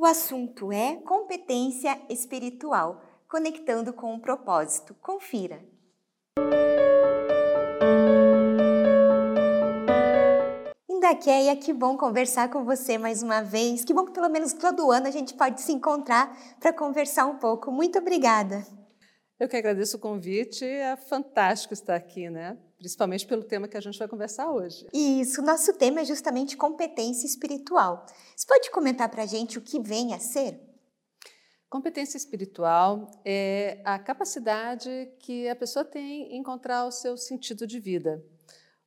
O assunto é competência espiritual, conectando com o propósito. Confira. Indaqueia, que bom conversar com você mais uma vez. Que bom que pelo menos todo ano a gente pode se encontrar para conversar um pouco. Muito obrigada. Eu que agradeço o convite, é fantástico estar aqui, né? Principalmente pelo tema que a gente vai conversar hoje. Isso, nosso tema é justamente competência espiritual. Você pode comentar para a gente o que vem a ser? Competência espiritual é a capacidade que a pessoa tem em encontrar o seu sentido de vida,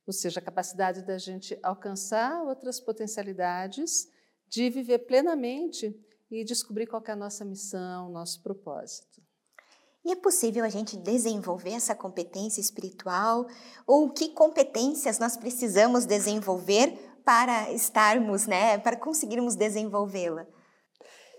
ou seja, a capacidade da gente alcançar outras potencialidades, de viver plenamente e descobrir qual é a nossa missão, nosso propósito. E é possível a gente desenvolver essa competência espiritual? Ou que competências nós precisamos desenvolver para estarmos, né, para conseguirmos desenvolvê-la?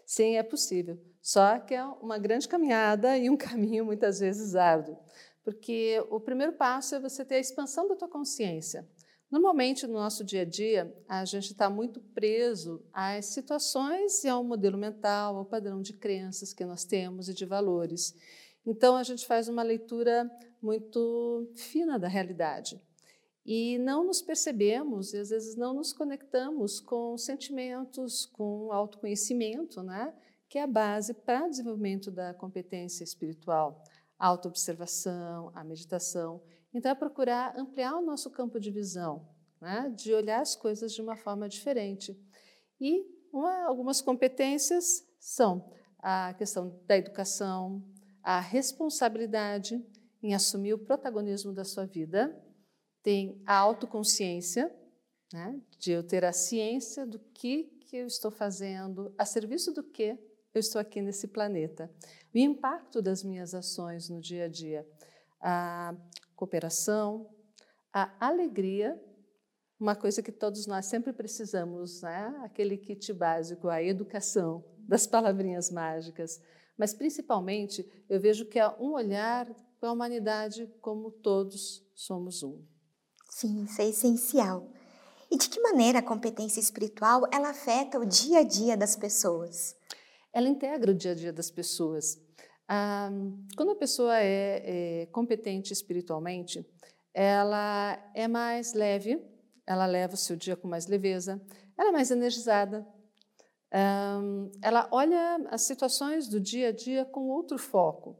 Sim, é possível. Só que é uma grande caminhada e um caminho muitas vezes árduo. Porque o primeiro passo é você ter a expansão da tua consciência. Normalmente, no nosso dia a dia, a gente está muito preso às situações e ao modelo mental, ao padrão de crenças que nós temos e de valores. Então, a gente faz uma leitura muito fina da realidade. E não nos percebemos e às vezes não nos conectamos com sentimentos, com autoconhecimento, né? que é a base para o desenvolvimento da competência espiritual, a autoobservação, a meditação. Então, é procurar ampliar o nosso campo de visão, né? de olhar as coisas de uma forma diferente. E uma, algumas competências são a questão da educação, a responsabilidade em assumir o protagonismo da sua vida, tem a autoconsciência, né, de eu ter a ciência do que, que eu estou fazendo, a serviço do que eu estou aqui nesse planeta, o impacto das minhas ações no dia a dia, a cooperação, a alegria, uma coisa que todos nós sempre precisamos, né? aquele kit básico, a educação, das palavrinhas mágicas, mas principalmente eu vejo que é um olhar para a humanidade como todos somos um. Sim, isso é essencial. E de que maneira a competência espiritual ela afeta o dia a dia das pessoas? Ela integra o dia a dia das pessoas. Ah, quando a pessoa é, é competente espiritualmente, ela é mais leve, ela leva o seu dia com mais leveza, ela é mais energizada, ela olha as situações do dia a dia com outro foco.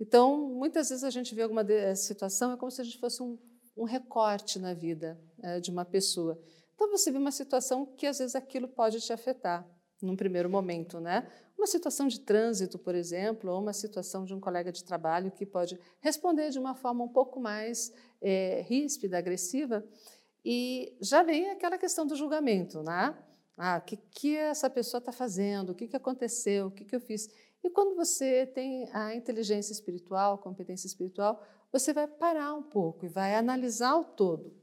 Então, muitas vezes a gente vê alguma situação, é como se a gente fosse um, um recorte na vida é, de uma pessoa. Então, você vê uma situação que às vezes aquilo pode te afetar num primeiro momento, né? Uma situação de trânsito, por exemplo, ou uma situação de um colega de trabalho que pode responder de uma forma um pouco mais é, ríspida, agressiva, e já vem aquela questão do julgamento, né? Ah, o que, que essa pessoa está fazendo? O que, que aconteceu? O que, que eu fiz? E quando você tem a inteligência espiritual, competência espiritual, você vai parar um pouco e vai analisar o todo.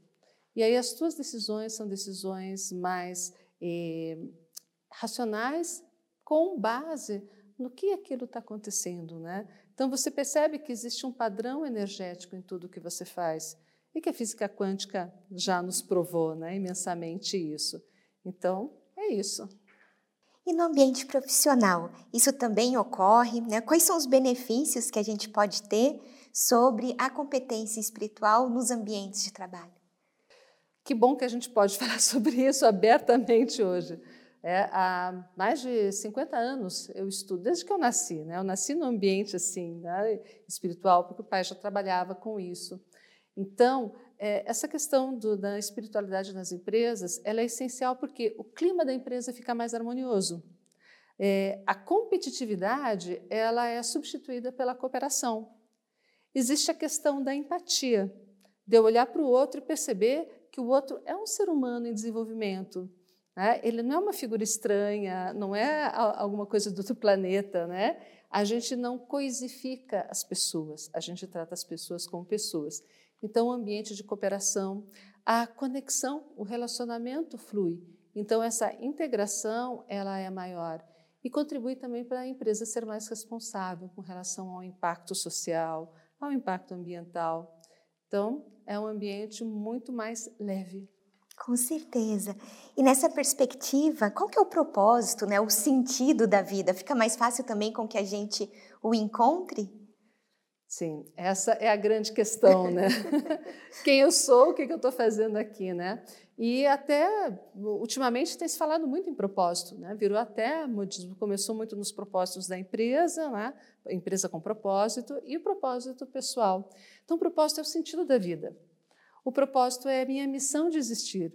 E aí as suas decisões são decisões mais eh, racionais, com base no que aquilo está acontecendo, né? Então você percebe que existe um padrão energético em tudo que você faz e que a física quântica já nos provou, né, imensamente isso. Então é isso. E no ambiente profissional, isso também ocorre? Né? Quais são os benefícios que a gente pode ter sobre a competência espiritual nos ambientes de trabalho? Que bom que a gente pode falar sobre isso abertamente hoje. É, há mais de 50 anos eu estudo, desde que eu nasci. Né? Eu nasci num ambiente assim, né, espiritual, porque o pai já trabalhava com isso. Então, é, essa questão do, da espiritualidade nas empresas ela é essencial porque o clima da empresa fica mais harmonioso. É, a competitividade ela é substituída pela cooperação. Existe a questão da empatia, de eu olhar para o outro e perceber que o outro é um ser humano em desenvolvimento. Né? Ele não é uma figura estranha, não é alguma coisa do outro planeta. Né? A gente não coisifica as pessoas, a gente trata as pessoas como pessoas. Então, o ambiente de cooperação, a conexão, o relacionamento flui. Então, essa integração ela é maior e contribui também para a empresa ser mais responsável com relação ao impacto social, ao impacto ambiental. Então, é um ambiente muito mais leve. Com certeza. E nessa perspectiva, qual que é o propósito, né, o sentido da vida? Fica mais fácil também com que a gente o encontre? Sim, essa é a grande questão, né? Quem eu sou, o que eu estou fazendo aqui, né? E até, ultimamente, tem se falado muito em propósito, né? Virou até, começou muito nos propósitos da empresa, né? Empresa com propósito e o propósito pessoal. Então, o propósito é o sentido da vida. O propósito é a minha missão de existir.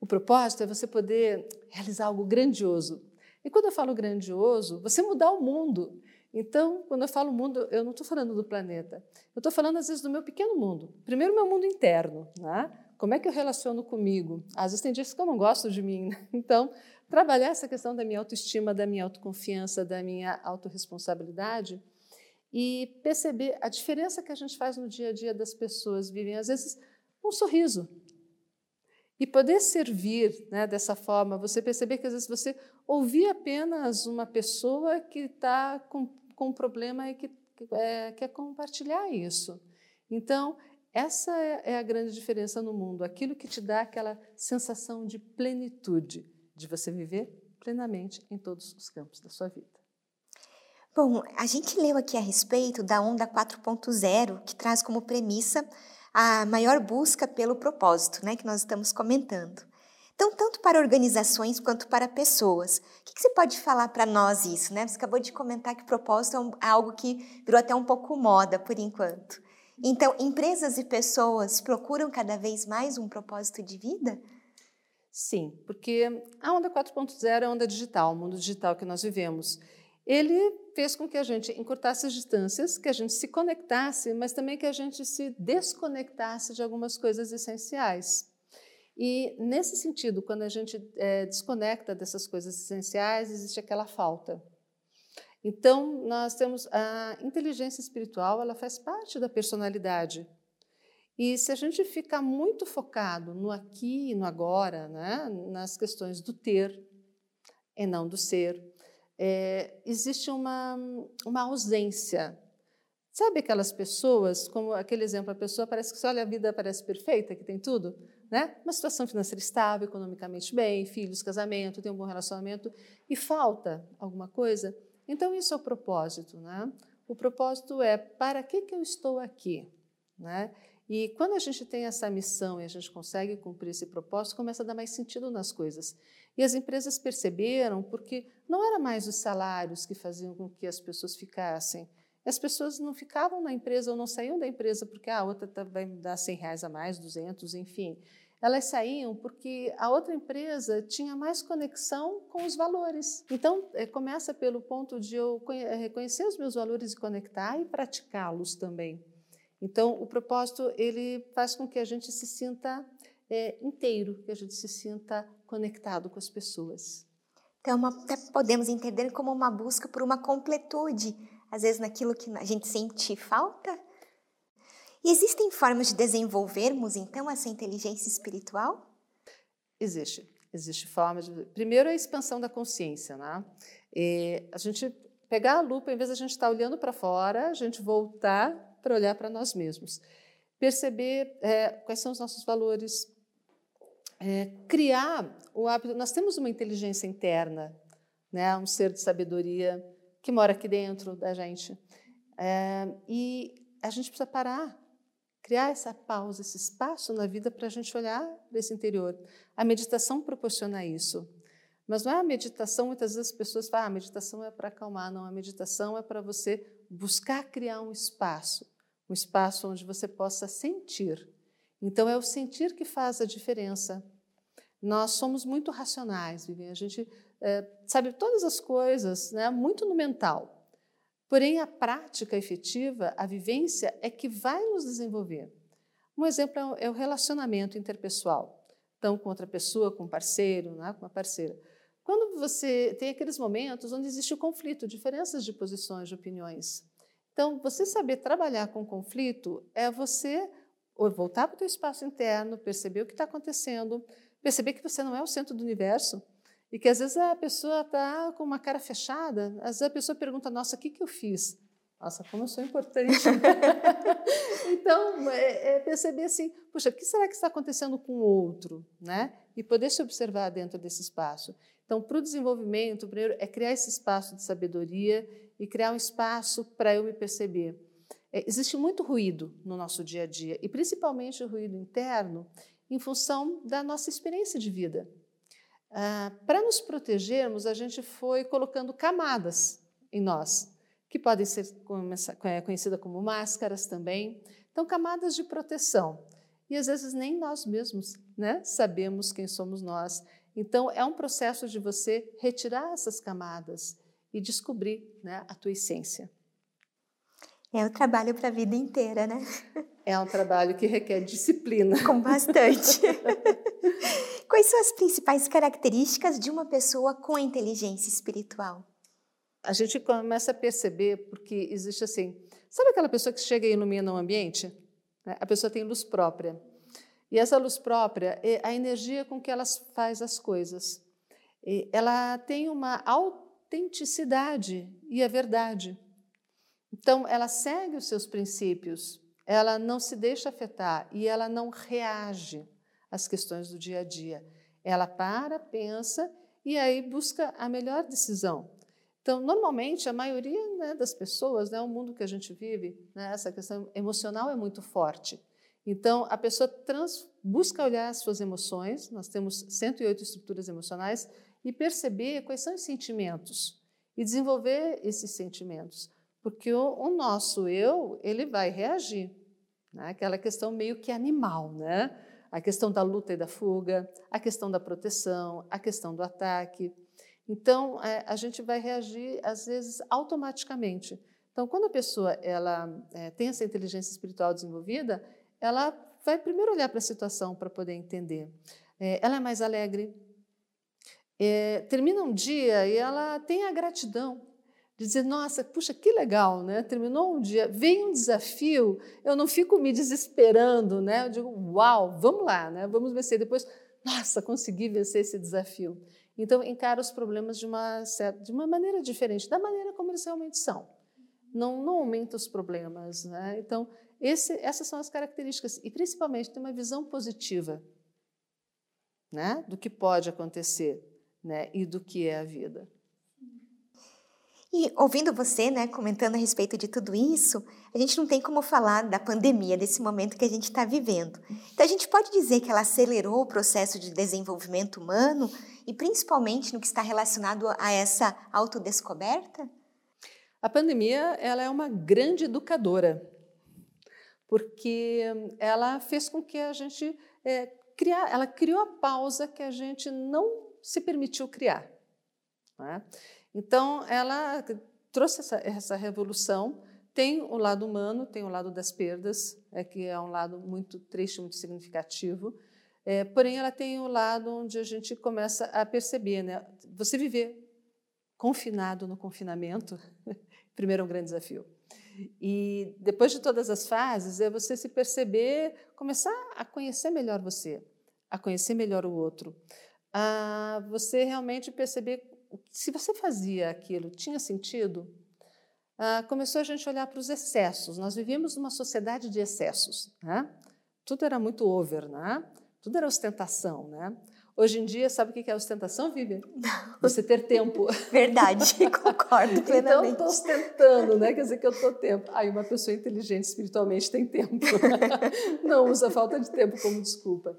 O propósito é você poder realizar algo grandioso. E quando eu falo grandioso, você mudar o mundo. Então, quando eu falo mundo, eu não estou falando do planeta. Eu estou falando, às vezes, do meu pequeno mundo. Primeiro, meu mundo interno. Né? Como é que eu relaciono comigo? Às vezes tem dias que eu não gosto de mim. Né? Então, trabalhar essa questão da minha autoestima, da minha autoconfiança, da minha autorresponsabilidade e perceber a diferença que a gente faz no dia a dia das pessoas vivem. Às vezes, um sorriso. E poder servir né, dessa forma, você perceber que às vezes você ouvir apenas uma pessoa que está com, com um problema e que é, quer compartilhar isso. Então, essa é, é a grande diferença no mundo, aquilo que te dá aquela sensação de plenitude, de você viver plenamente em todos os campos da sua vida. Bom, a gente leu aqui a respeito da onda 4.0, que traz como premissa a maior busca pelo propósito, né, que nós estamos comentando. Então, tanto para organizações quanto para pessoas. O que, que você pode falar para nós isso? Né? Você acabou de comentar que propósito é, é algo que virou até um pouco moda por enquanto. Então, empresas e pessoas procuram cada vez mais um propósito de vida? Sim, porque a onda 4.0 é a onda digital, o mundo digital que nós vivemos ele fez com que a gente encurtasse as distâncias, que a gente se conectasse, mas também que a gente se desconectasse de algumas coisas essenciais. E, nesse sentido, quando a gente é, desconecta dessas coisas essenciais, existe aquela falta. Então, nós temos a inteligência espiritual, ela faz parte da personalidade. E se a gente ficar muito focado no aqui e no agora, né, nas questões do ter e não do ser, é, existe uma, uma ausência. Sabe aquelas pessoas, como aquele exemplo, a pessoa parece que olha a vida parece perfeita, que tem tudo, né? Uma situação financeira estável, economicamente bem, filhos, casamento, tem um bom relacionamento e falta alguma coisa. Então isso é o propósito, né? O propósito é para que que eu estou aqui, né? E quando a gente tem essa missão e a gente consegue cumprir esse propósito, começa a dar mais sentido nas coisas. E as empresas perceberam porque não era mais os salários que faziam com que as pessoas ficassem. As pessoas não ficavam na empresa ou não saíam da empresa porque a outra tá, vai me dar 100 reais a mais, 200, enfim. Elas saíam porque a outra empresa tinha mais conexão com os valores. Então, é, começa pelo ponto de eu é, reconhecer os meus valores e conectar e praticá-los também. Então, o propósito ele faz com que a gente se sinta é, inteiro, que a gente se sinta conectado com as pessoas. Então, uma, até podemos entender como uma busca por uma completude, às vezes naquilo que a gente sente falta. E existem formas de desenvolvermos, então, essa inteligência espiritual? Existe. Existe formas de. Primeiro, a expansão da consciência. Né? E a gente pegar a lupa, em vez de a gente estar olhando para fora, a gente voltar para olhar para nós mesmos. Perceber é, quais são os nossos valores, é, criar o hábito. Nós temos uma inteligência interna, né, um ser de sabedoria que mora aqui dentro da gente. É, e a gente precisa parar, criar essa pausa, esse espaço na vida para a gente olhar para esse interior. A meditação proporciona isso. Mas não é a meditação, muitas vezes as pessoas falam, ah, a meditação é para acalmar. Não, a meditação é para você buscar criar um espaço, um espaço onde você possa sentir então, é o sentir que faz a diferença. Nós somos muito racionais, Vivian. A gente é, sabe todas as coisas, né, muito no mental. Porém, a prática efetiva, a vivência, é que vai nos desenvolver. Um exemplo é o relacionamento interpessoal. Então, com outra pessoa, com um parceiro, né, com uma parceira. Quando você tem aqueles momentos onde existe o conflito, diferenças de posições, de opiniões. Então, você saber trabalhar com conflito é você voltar para o teu espaço interno, perceber o que está acontecendo, perceber que você não é o centro do universo e que às vezes a pessoa está com uma cara fechada, às vezes a pessoa pergunta, nossa, o que, que eu fiz? Nossa, como eu sou importante. então, é, é, perceber assim, puxa, o que será que está acontecendo com o outro? Né? E poder se observar dentro desse espaço. Então, para o desenvolvimento, primeiro é criar esse espaço de sabedoria e criar um espaço para eu me perceber. É, existe muito ruído no nosso dia a dia, e principalmente o ruído interno, em função da nossa experiência de vida. Ah, para nos protegermos, a gente foi colocando camadas em nós que podem ser é, conhecidas como máscaras também. Então, camadas de proteção. E às vezes nem nós mesmos né, sabemos quem somos nós. Então, é um processo de você retirar essas camadas e descobrir né, a tua essência. É um trabalho para a vida inteira, né? É um trabalho que requer disciplina. Com bastante. Quais são as principais características de uma pessoa com inteligência espiritual? a gente começa a perceber, porque existe assim, sabe aquela pessoa que chega e ilumina o ambiente? Né? A pessoa tem luz própria. E essa luz própria é a energia com que ela faz as coisas. ela tem uma autenticidade e a verdade. Então, ela segue os seus princípios, ela não se deixa afetar e ela não reage às questões do dia a dia. Ela para, pensa e aí busca a melhor decisão. Então, normalmente, a maioria né, das pessoas, né, o mundo que a gente vive, né, essa questão emocional é muito forte. Então, a pessoa trans, busca olhar as suas emoções, nós temos 108 estruturas emocionais, e perceber quais são os sentimentos e desenvolver esses sentimentos. Porque o, o nosso eu, ele vai reagir. Né? Aquela questão meio que animal, né? A questão da luta e da fuga, a questão da proteção, a questão do ataque. Então, é, a gente vai reagir, às vezes, automaticamente. Então, quando a pessoa ela é, tem essa inteligência espiritual desenvolvida, ela vai primeiro olhar para a situação para poder entender. É, ela é mais alegre. É, termina um dia e ela tem a gratidão de dizer, nossa, puxa, que legal, né? Terminou um dia, vem um desafio, eu não fico me desesperando, né? Eu digo, uau, vamos lá, né? Vamos vencer. Depois, nossa, consegui vencer esse desafio. Então, encara os problemas de uma, de uma maneira diferente, da maneira como eles realmente são. Não, não aumenta os problemas. Né? Então, esse, essas são as características. E, principalmente, ter uma visão positiva né? do que pode acontecer né? e do que é a vida. E ouvindo você, né, comentando a respeito de tudo isso, a gente não tem como falar da pandemia, desse momento que a gente está vivendo. Então, a gente pode dizer que ela acelerou o processo de desenvolvimento humano e principalmente no que está relacionado a essa autodescoberta? A pandemia ela é uma grande educadora, porque ela fez com que a gente é, criar, ela criou a pausa que a gente não se permitiu criar. Né? Então, ela trouxe essa, essa revolução. Tem o lado humano, tem o lado das perdas, é que é um lado muito triste, muito significativo. É, porém, ela tem o lado onde a gente começa a perceber, né? Você viver confinado no confinamento, primeiro é um grande desafio. E depois de todas as fases, é você se perceber, começar a conhecer melhor você, a conhecer melhor o outro, a você realmente perceber se você fazia aquilo, tinha sentido? Ah, começou a gente olhar para os excessos. Nós vivíamos numa sociedade de excessos. Né? Tudo era muito over, né? tudo era ostentação. Né? Hoje em dia, sabe o que é ostentação, Vivian? Você ter tempo. Verdade, concordo então, plenamente. Então, estou ostentando, né? quer dizer que eu estou tempo. Aí, uma pessoa inteligente espiritualmente tem tempo. Não usa falta de tempo como desculpa.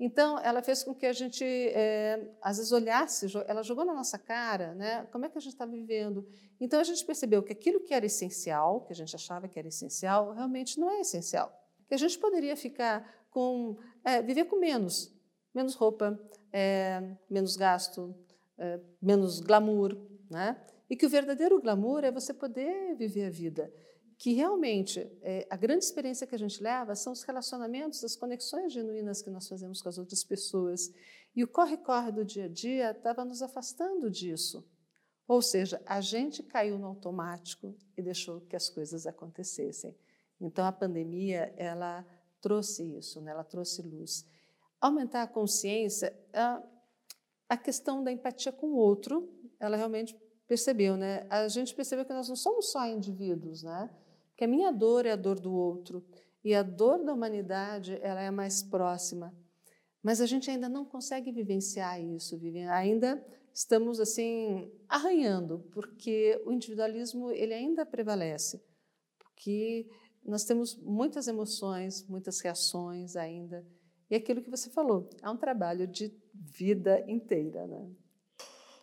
Então, ela fez com que a gente, é, às vezes, olhasse, ela jogou na nossa cara, né? Como é que a gente está vivendo? Então, a gente percebeu que aquilo que era essencial, que a gente achava que era essencial, realmente não é essencial. Que a gente poderia ficar com, é, viver com menos, menos roupa, é, menos gasto, menos glamour, né? E que o verdadeiro glamour é você poder viver a vida que realmente é, a grande experiência que a gente leva são os relacionamentos, as conexões genuínas que nós fazemos com as outras pessoas. E o corre-corre do dia a dia estava nos afastando disso. Ou seja, a gente caiu no automático e deixou que as coisas acontecessem. Então a pandemia ela trouxe isso, né? ela trouxe luz. Aumentar a consciência, a, a questão da empatia com o outro, ela realmente percebeu, né? A gente percebeu que nós não somos só indivíduos, né? Que a minha dor é a dor do outro e a dor da humanidade ela é mais próxima. Mas a gente ainda não consegue vivenciar isso, Vivian. Ainda estamos assim arranhando, porque o individualismo ele ainda prevalece, porque nós temos muitas emoções, muitas reações ainda. E aquilo que você falou, é um trabalho de vida inteira, né?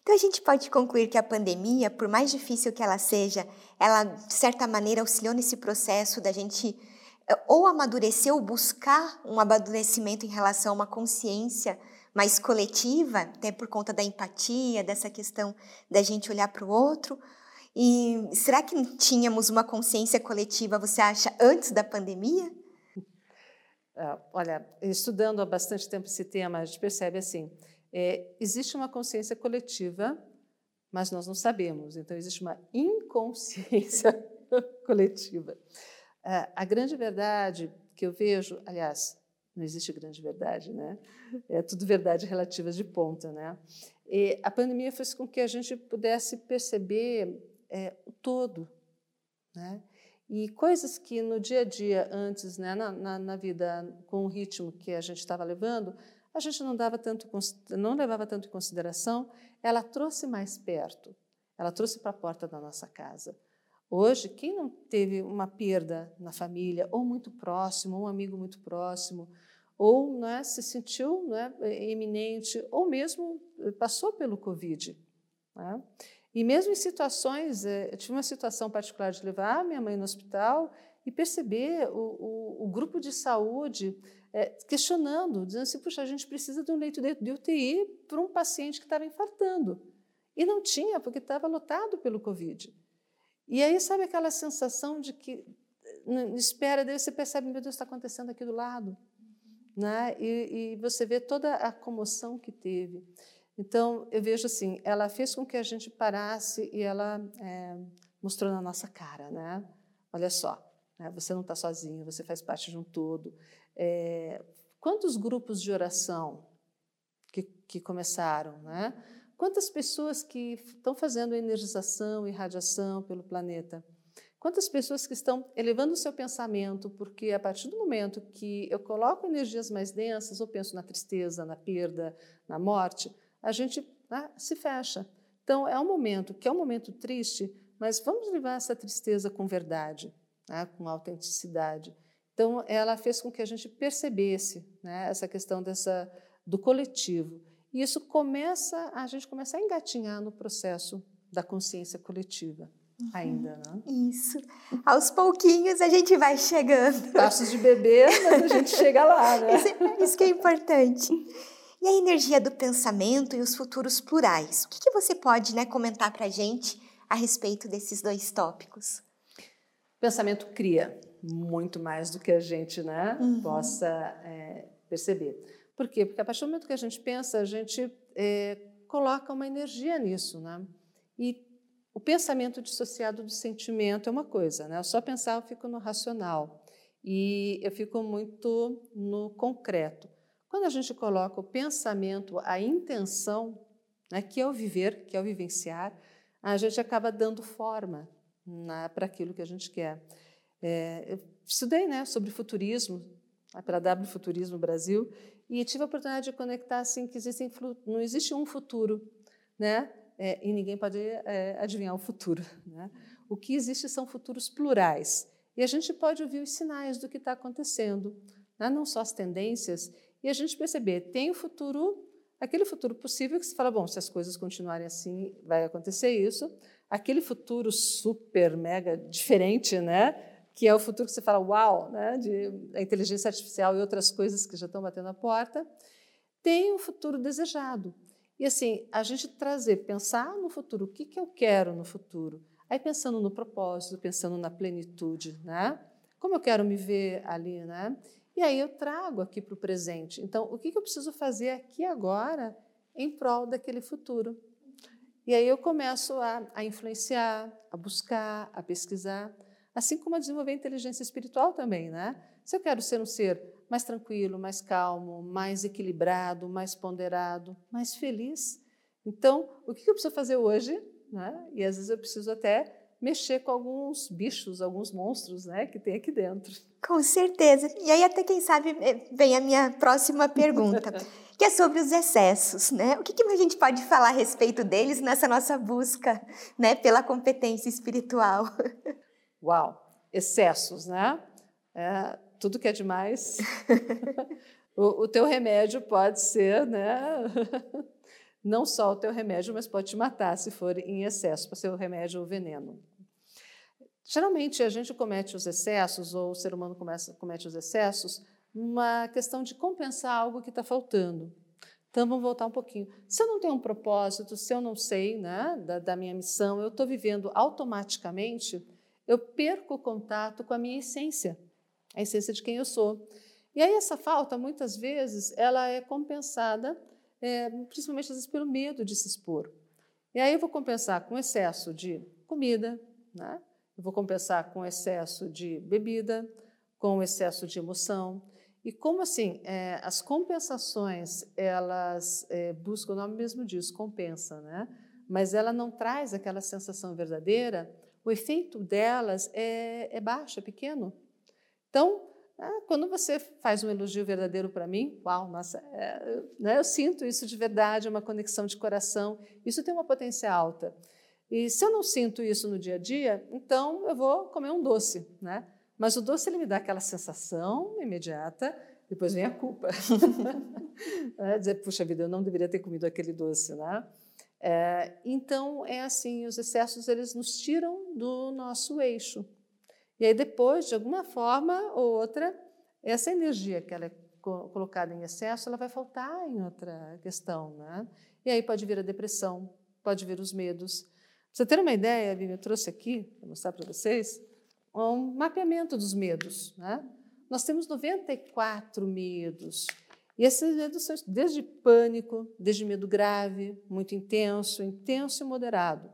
Então a gente pode concluir que a pandemia, por mais difícil que ela seja, ela de certa maneira auxiliou nesse processo da gente eh, ou amadurecer ou buscar um amadurecimento em relação a uma consciência mais coletiva, até por conta da empatia, dessa questão da gente olhar para o outro. E será que tínhamos uma consciência coletiva, você acha, antes da pandemia? Uh, olha, estudando há bastante tempo esse tema, a gente percebe assim: é, existe uma consciência coletiva, mas nós não sabemos. Então, existe uma inconsciência coletiva. A grande verdade que eu vejo, aliás, não existe grande verdade, né? É tudo verdade relativa de ponta, né? E a pandemia fez com que a gente pudesse perceber é, o todo, né? E coisas que no dia a dia, antes, né, na, na, na vida, com o ritmo que a gente estava levando, a gente não, dava tanto, não levava tanto em consideração, ela trouxe mais perto, ela trouxe para a porta da nossa casa. Hoje, quem não teve uma perda na família, ou muito próximo, ou um amigo muito próximo, ou né, se sentiu né, eminente, ou mesmo passou pelo Covid. Né? E mesmo em situações, eh, eu tive uma situação particular de levar minha mãe no hospital e perceber o, o, o grupo de saúde é, questionando, dizendo assim, puxa, a gente precisa de um leito de, de UTI para um paciente que estava infartando. E não tinha, porque estava lotado pelo Covid. E aí, sabe aquela sensação de que, na espera dele, você percebe, meu Deus, está acontecendo aqui do lado. Né? E, e você vê toda a comoção que teve. Então, eu vejo assim, ela fez com que a gente parasse e ela é, mostrou na nossa cara, né? Olha só, né? você não está sozinho, você faz parte de um todo. É, quantos grupos de oração que, que começaram, né? Quantas pessoas que estão fazendo energização e radiação pelo planeta? Quantas pessoas que estão elevando o seu pensamento, porque a partir do momento que eu coloco energias mais densas, eu penso na tristeza, na perda, na morte, a gente né, se fecha. Então, é um momento que é um momento triste, mas vamos levar essa tristeza com verdade, né, com autenticidade. Então, ela fez com que a gente percebesse né, essa questão dessa, do coletivo. E isso começa, a gente começa a engatinhar no processo da consciência coletiva. Uhum. Ainda, né? Isso. Aos pouquinhos a gente vai chegando. Passos de bebê, mas a gente chega lá, né? Isso, é, isso que é importante. E a energia do pensamento e os futuros plurais? O que, que você pode né, comentar para a gente a respeito desses dois tópicos? Pensamento cria muito mais do que a gente né, uhum. possa é, perceber. Por quê? Porque a partir do momento que a gente pensa, a gente é, coloca uma energia nisso. Né? E o pensamento dissociado do sentimento é uma coisa. Né? Eu só pensar, eu fico no racional. E eu fico muito no concreto. Quando a gente coloca o pensamento, a intenção, né, que é o viver, que é o vivenciar, a gente acaba dando forma para aquilo que a gente quer. É, eu estudei né, sobre futurismo, pela W Futurismo Brasil, e tive a oportunidade de conectar assim que existem, não existe um futuro, né? É, e ninguém pode é, adivinhar o futuro. Né? O que existe são futuros plurais. E a gente pode ouvir os sinais do que está acontecendo, né? não só as tendências, e a gente perceber, tem o futuro, aquele futuro possível que se fala, bom, se as coisas continuarem assim, vai acontecer isso. Aquele futuro super, mega diferente, né? que é o futuro que você fala, uau, né? de inteligência artificial e outras coisas que já estão batendo a porta. Tem um futuro desejado. E assim, a gente trazer, pensar no futuro, o que, que eu quero no futuro? Aí pensando no propósito, pensando na plenitude, né? Como eu quero me ver ali, né? E aí eu trago aqui para o presente. Então, o que eu preciso fazer aqui agora em prol daquele futuro? E aí eu começo a, a influenciar, a buscar, a pesquisar, assim como a desenvolver a inteligência espiritual também, né? Se eu quero ser um ser mais tranquilo, mais calmo, mais equilibrado, mais ponderado, mais feliz, então o que eu preciso fazer hoje né? e às vezes eu preciso até mexer com alguns bichos, alguns monstros né, que tem aqui dentro. Com certeza. E aí até quem sabe eh, vem a minha próxima pergunta, que é sobre os excessos, né? O que, que a gente pode falar a respeito deles nessa nossa busca, né, pela competência espiritual? Uau, excessos, né? É, tudo que é demais. o, o teu remédio pode ser, né? Não só o teu remédio, mas pode te matar se for em excesso, para ser o remédio ou veneno. Geralmente a gente comete os excessos, ou o ser humano começa, comete os excessos, numa questão de compensar algo que está faltando. Então vamos voltar um pouquinho. Se eu não tenho um propósito, se eu não sei né, da, da minha missão, eu estou vivendo automaticamente, eu perco o contato com a minha essência, a essência de quem eu sou. E aí essa falta, muitas vezes, ela é compensada, é, principalmente às vezes pelo medo de se expor. E aí eu vou compensar com excesso de comida, né? Eu vou compensar com excesso de bebida, com excesso de emoção. E como assim, é, as compensações, elas é, buscam, o nome mesmo diz, compensa, né? mas ela não traz aquela sensação verdadeira, o efeito delas é, é baixo, é pequeno. Então, é, quando você faz um elogio verdadeiro para mim, uau, nossa, é, né, eu sinto isso de verdade, é uma conexão de coração, isso tem uma potência alta. E se eu não sinto isso no dia a dia, então eu vou comer um doce, né? Mas o doce ele me dá aquela sensação imediata, depois vem a culpa. é, dizer, puxa vida, eu não deveria ter comido aquele doce, né? É, então é assim, os excessos eles nos tiram do nosso eixo. E aí depois, de alguma forma ou outra, essa energia que ela é colocada em excesso, ela vai faltar em outra questão, né? E aí pode vir a depressão, pode vir os medos, você ter uma ideia, Vivi, eu trouxe aqui, para mostrar para vocês, um mapeamento dos medos. Né? Nós temos 94 medos. E esses medos são desde pânico, desde medo grave, muito intenso, intenso e moderado.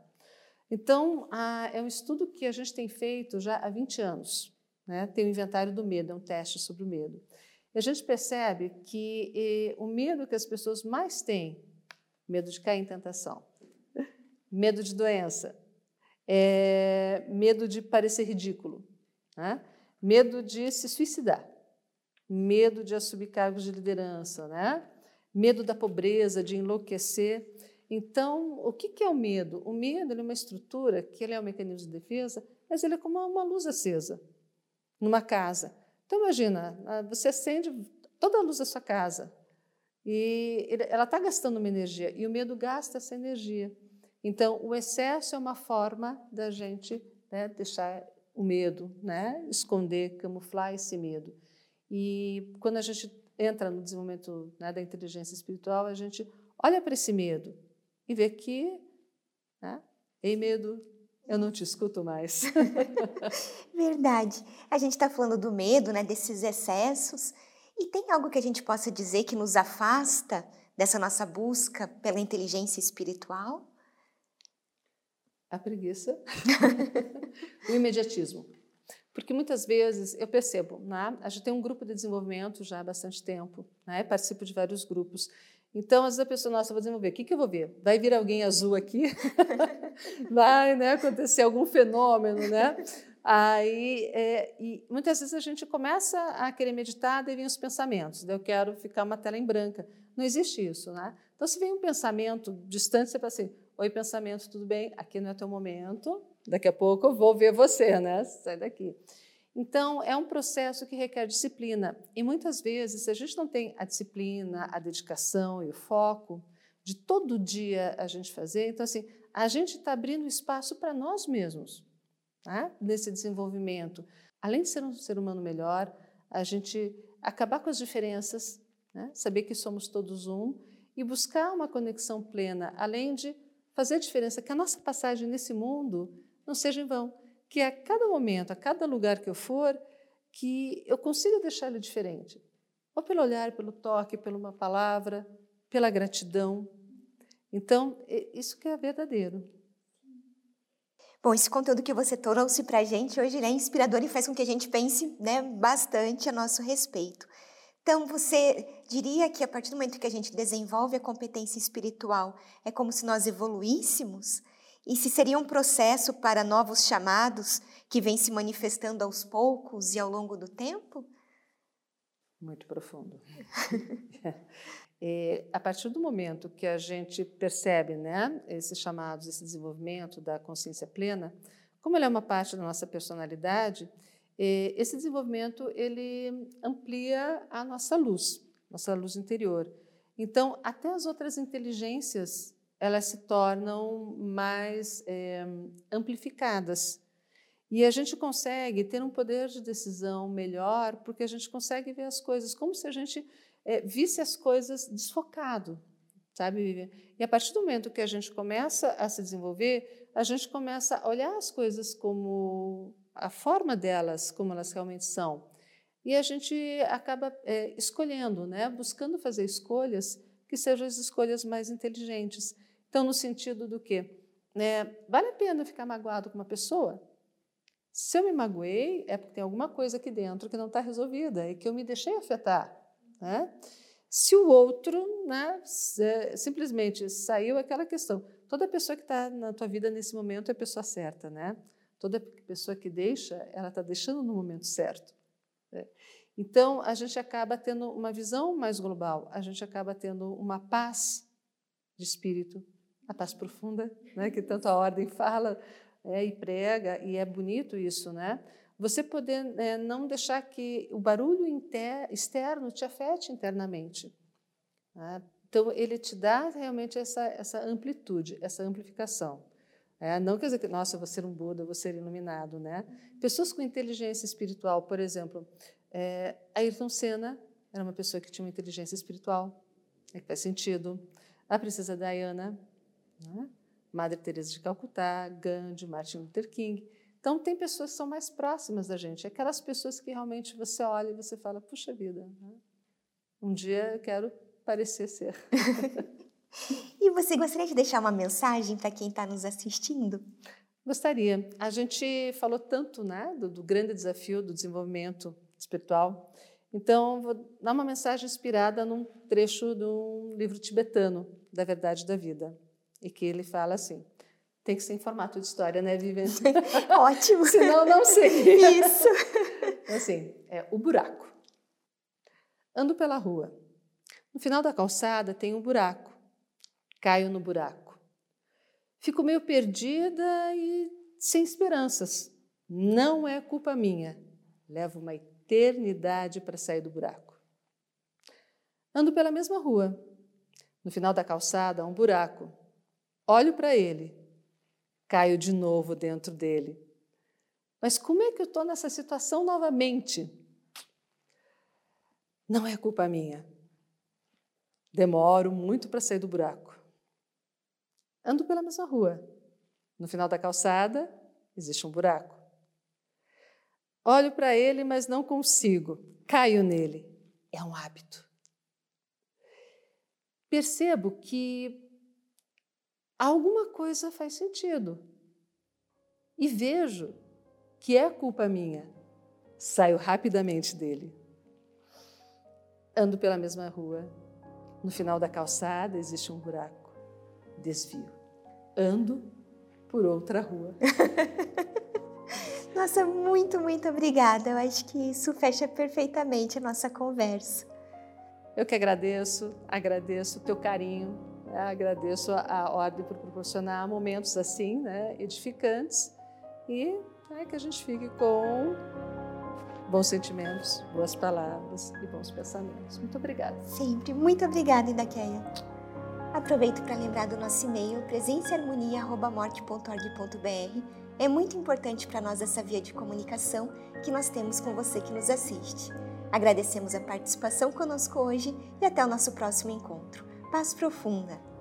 Então, é um estudo que a gente tem feito já há 20 anos. Né? Tem o inventário do medo, é um teste sobre o medo. E a gente percebe que e, o medo que as pessoas mais têm, medo de cair em tentação, medo de doença, é, medo de parecer ridículo, né? medo de se suicidar, medo de assumir cargos de liderança, né? medo da pobreza, de enlouquecer. Então, o que é o medo? O medo é uma estrutura que ele é um mecanismo de defesa, mas ele é como uma luz acesa numa casa. Então, imagina, ah, você acende toda a luz da sua casa e ela está gastando uma energia e o medo gasta essa energia. Então, o excesso é uma forma da gente né, deixar o medo, né, esconder, camuflar esse medo. E quando a gente entra no desenvolvimento né, da inteligência espiritual, a gente olha para esse medo e vê que, né, ei medo, eu não te escuto mais. Verdade. A gente está falando do medo, né, desses excessos. E tem algo que a gente possa dizer que nos afasta dessa nossa busca pela inteligência espiritual? A preguiça, o imediatismo. Porque muitas vezes eu percebo, né? a gente tem um grupo de desenvolvimento já há bastante tempo, né? participo de vários grupos. Então, às vezes a pessoa, nossa, vou desenvolver, o que, que eu vou ver? Vai vir alguém azul aqui? Vai né, acontecer algum fenômeno, né? Aí, é, e muitas vezes a gente começa a querer meditar, daí vem os pensamentos, eu quero ficar uma tela em branca. Não existe isso, né? Então, se vem um pensamento distante, você fala assim, Oi, pensamento, tudo bem? Aqui não é teu momento. Daqui a pouco eu vou ver você, né? Sai daqui. Então, é um processo que requer disciplina. E muitas vezes, se a gente não tem a disciplina, a dedicação e o foco de todo dia a gente fazer, então, assim, a gente está abrindo espaço para nós mesmos, né? nesse desenvolvimento. Além de ser um ser humano melhor, a gente acabar com as diferenças, né? saber que somos todos um e buscar uma conexão plena, além de fazer a diferença, que a nossa passagem nesse mundo não seja em vão, que a cada momento, a cada lugar que eu for, que eu consiga deixar ele diferente. Ou pelo olhar, pelo toque, pela uma palavra, pela gratidão. Então, isso que é verdadeiro. Bom, esse conteúdo que você trouxe para a gente hoje é inspirador e faz com que a gente pense né, bastante a nosso respeito. Então, você diria que a partir do momento que a gente desenvolve a competência espiritual, é como se nós evoluíssemos? E se seria um processo para novos chamados que vem se manifestando aos poucos e ao longo do tempo? Muito profundo. é, a partir do momento que a gente percebe né, esses chamados, esse desenvolvimento da consciência plena, como ele é uma parte da nossa personalidade, é, esse desenvolvimento ele amplia a nossa luz, nossa luz interior. Então, até as outras inteligências elas se tornam mais é, amplificadas. E a gente consegue ter um poder de decisão melhor porque a gente consegue ver as coisas como se a gente é, visse as coisas desfocado, sabe, Vivian? E a partir do momento que a gente começa a se desenvolver, a gente começa a olhar as coisas como a forma delas, como elas realmente são. E a gente acaba é, escolhendo, né? buscando fazer escolhas que sejam as escolhas mais inteligentes. Então, no sentido do quê? É, vale a pena ficar magoado com uma pessoa? Se eu me magoei, é porque tem alguma coisa aqui dentro que não está resolvida e que eu me deixei afetar. Né? Se o outro né, simplesmente saiu aquela questão, toda pessoa que está na tua vida nesse momento é a pessoa certa, né? Toda pessoa que deixa, ela está deixando no momento certo. Né? Então, a gente acaba tendo uma visão mais global, a gente acaba tendo uma paz de espírito, a paz profunda, né, que tanto a ordem fala é, e prega, e é bonito isso, né? Você poder é, não deixar que o barulho inter, externo te afete internamente. Né? Então, ele te dá realmente essa, essa amplitude, essa amplificação. É, não quer dizer que, nossa, eu vou ser um Buda, eu vou ser iluminado. Né? Pessoas com inteligência espiritual, por exemplo, é, Ayrton Senna era uma pessoa que tinha uma inteligência espiritual, é que faz sentido. A princesa Diana, né? Madre Teresa de Calcutá, Gandhi, Martin Luther King. Então, tem pessoas que são mais próximas da gente, aquelas pessoas que realmente você olha e você fala, puxa vida, né? um dia eu quero parecer ser. e você gostaria de deixar uma mensagem para quem está nos assistindo? Gostaria. A gente falou tanto né, do, do grande desafio do desenvolvimento espiritual. Então, vou dar uma mensagem inspirada num trecho de um livro tibetano, da Verdade da Vida, e que ele fala assim: tem que ser em formato de história, né, Vivian? Ótimo. Senão, não sei. Isso. assim, é o buraco. Ando pela rua. No final da calçada tem um buraco. Caio no buraco. Fico meio perdida e sem esperanças. Não é culpa minha. Levo uma eternidade para sair do buraco. Ando pela mesma rua. No final da calçada há um buraco. Olho para ele. Caio de novo dentro dele. Mas como é que eu estou nessa situação novamente? Não é culpa minha. Demoro muito para sair do buraco. Ando pela mesma rua. No final da calçada existe um buraco. Olho para ele, mas não consigo. Caio nele. É um hábito. Percebo que alguma coisa faz sentido. E vejo que é culpa minha. Saio rapidamente dele. Ando pela mesma rua. No final da calçada existe um buraco. Desvio. Ando por outra rua. Nossa, muito, muito obrigada. Eu acho que isso fecha perfeitamente a nossa conversa. Eu que agradeço, agradeço o teu carinho, né? agradeço a, ordem por proporcionar momentos assim, né, edificantes e né, que a gente fique com bons sentimentos, boas palavras e bons pensamentos. Muito obrigada. Sempre. Muito obrigada, Indaqueia. Aproveito para lembrar do nosso e-mail presenceharmonia.morte.org.br é muito importante para nós essa via de comunicação que nós temos com você que nos assiste. Agradecemos a participação conosco hoje e até o nosso próximo encontro. Paz profunda!